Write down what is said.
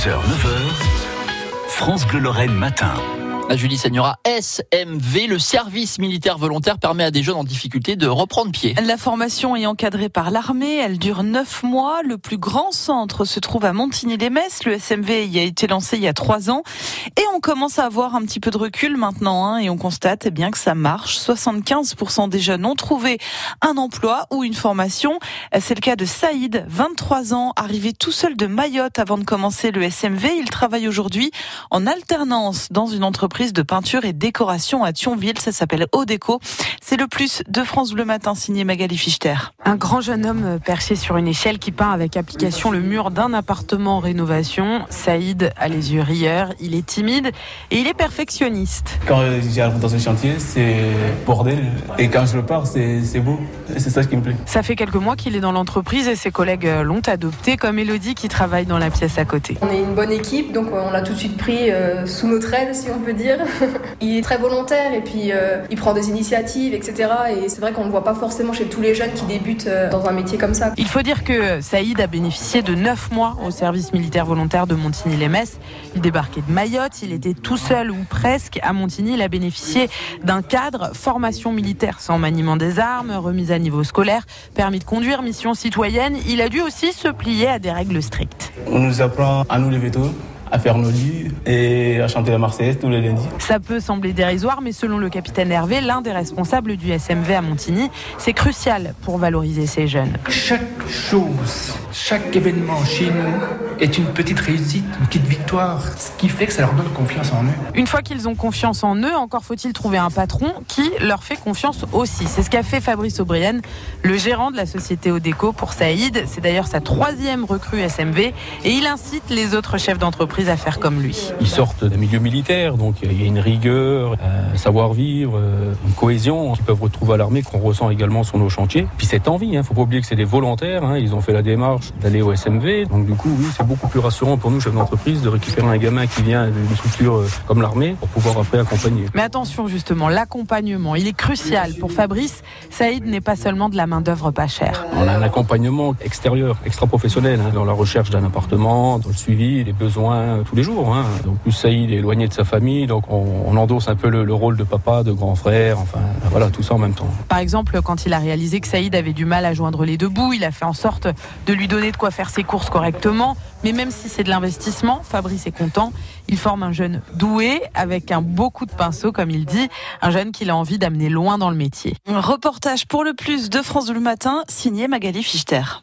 6h, 9h, France Bleu Lorraine matin. Julie SMV, le service militaire volontaire permet à des jeunes en difficulté de reprendre pied. La formation est encadrée par l'armée, elle dure neuf mois. Le plus grand centre se trouve à Montigny-les-Messes. Le SMV y a été lancé il y a trois ans. Et on commence à avoir un petit peu de recul maintenant, hein, et on constate eh bien que ça marche. 75% des jeunes ont trouvé un emploi ou une formation. C'est le cas de Saïd, 23 ans, arrivé tout seul de Mayotte avant de commencer le SMV. Il travaille aujourd'hui en alternance dans une entreprise de peinture et décoration à Thionville. Ça s'appelle Odeco. C'est le plus de France Bleu Matin signé Magali Fichter. Un grand jeune homme perché sur une échelle qui peint avec application le mur d'un appartement en rénovation. Saïd a les yeux rieurs, il est timide et il est perfectionniste. Quand j'arrive dans un chantier, c'est bordel. Et quand je repars, c'est beau. C'est ça qui me plaît. Ça fait quelques mois qu'il est dans l'entreprise et ses collègues l'ont adopté, comme Elodie qui travaille dans la pièce à côté. On est une bonne équipe, donc on l'a tout de suite pris euh, sous notre aile, si on peut dire. il est très volontaire et puis euh, il prend des initiatives, etc. Et c'est vrai qu'on ne le voit pas forcément chez tous les jeunes qui débutent euh, dans un métier comme ça. Il faut dire que Saïd a bénéficié de 9 mois au service militaire volontaire de Montigny-les-Messes. Il débarquait de Mayotte, il était tout seul ou presque à Montigny. Il a bénéficié d'un cadre, formation militaire sans maniement des armes, remise à niveau scolaire, permis de conduire, mission citoyenne. Il a dû aussi se plier à des règles strictes. On nous apprend à nous lever tôt à faire nos lits et à chanter la Marseillaise tous les lundis. Ça peut sembler dérisoire, mais selon le capitaine Hervé, l'un des responsables du SMV à Montigny, c'est crucial pour valoriser ces jeunes. Chaque chose, chaque événement chez nous est une petite réussite, une petite victoire, ce qui fait que ça leur donne confiance en eux. Une fois qu'ils ont confiance en eux, encore faut-il trouver un patron qui leur fait confiance aussi. C'est ce qu'a fait Fabrice O'Brien, le gérant de la société Odeco pour Saïd. C'est d'ailleurs sa troisième recrue SMV et il incite les autres chefs d'entreprise à faire comme lui. Ils sortent d'un milieu militaire, donc il y a une rigueur, un savoir-vivre, une cohésion qu'ils peuvent retrouver à l'armée, qu'on ressent également sur nos chantiers. Puis cette envie, il hein, ne faut pas oublier que c'est des volontaires, hein, ils ont fait la démarche d'aller au SMV, donc du coup, oui, c'est beaucoup plus rassurant pour nous, chefs d'entreprise, de récupérer un gamin qui vient d'une structure comme l'armée pour pouvoir après accompagner. Mais attention justement, l'accompagnement, il est crucial. Pour Fabrice, Saïd n'est pas seulement de la main-d'œuvre pas chère. On a un accompagnement extérieur, extra-professionnel, hein, dans la recherche d'un appartement, dans le suivi, les besoins tous les jours. Hein. Donc plus Saïd est éloigné de sa famille, donc on, on endosse un peu le, le, rôle de papa, de grand frère, enfin voilà, tout ça en même temps. Par exemple, quand il a réalisé que Saïd avait du mal à joindre les deux bouts, il a fait en sorte de lui donner de quoi faire ses courses correctement. Mais même si c'est de l'investissement, Fabrice est content. Il forme un jeune doué avec un beau coup de pinceau, comme il dit, un jeune qu'il a envie d'amener loin dans le métier. Reportage pour le plus de France le matin, signé Magali Fichter.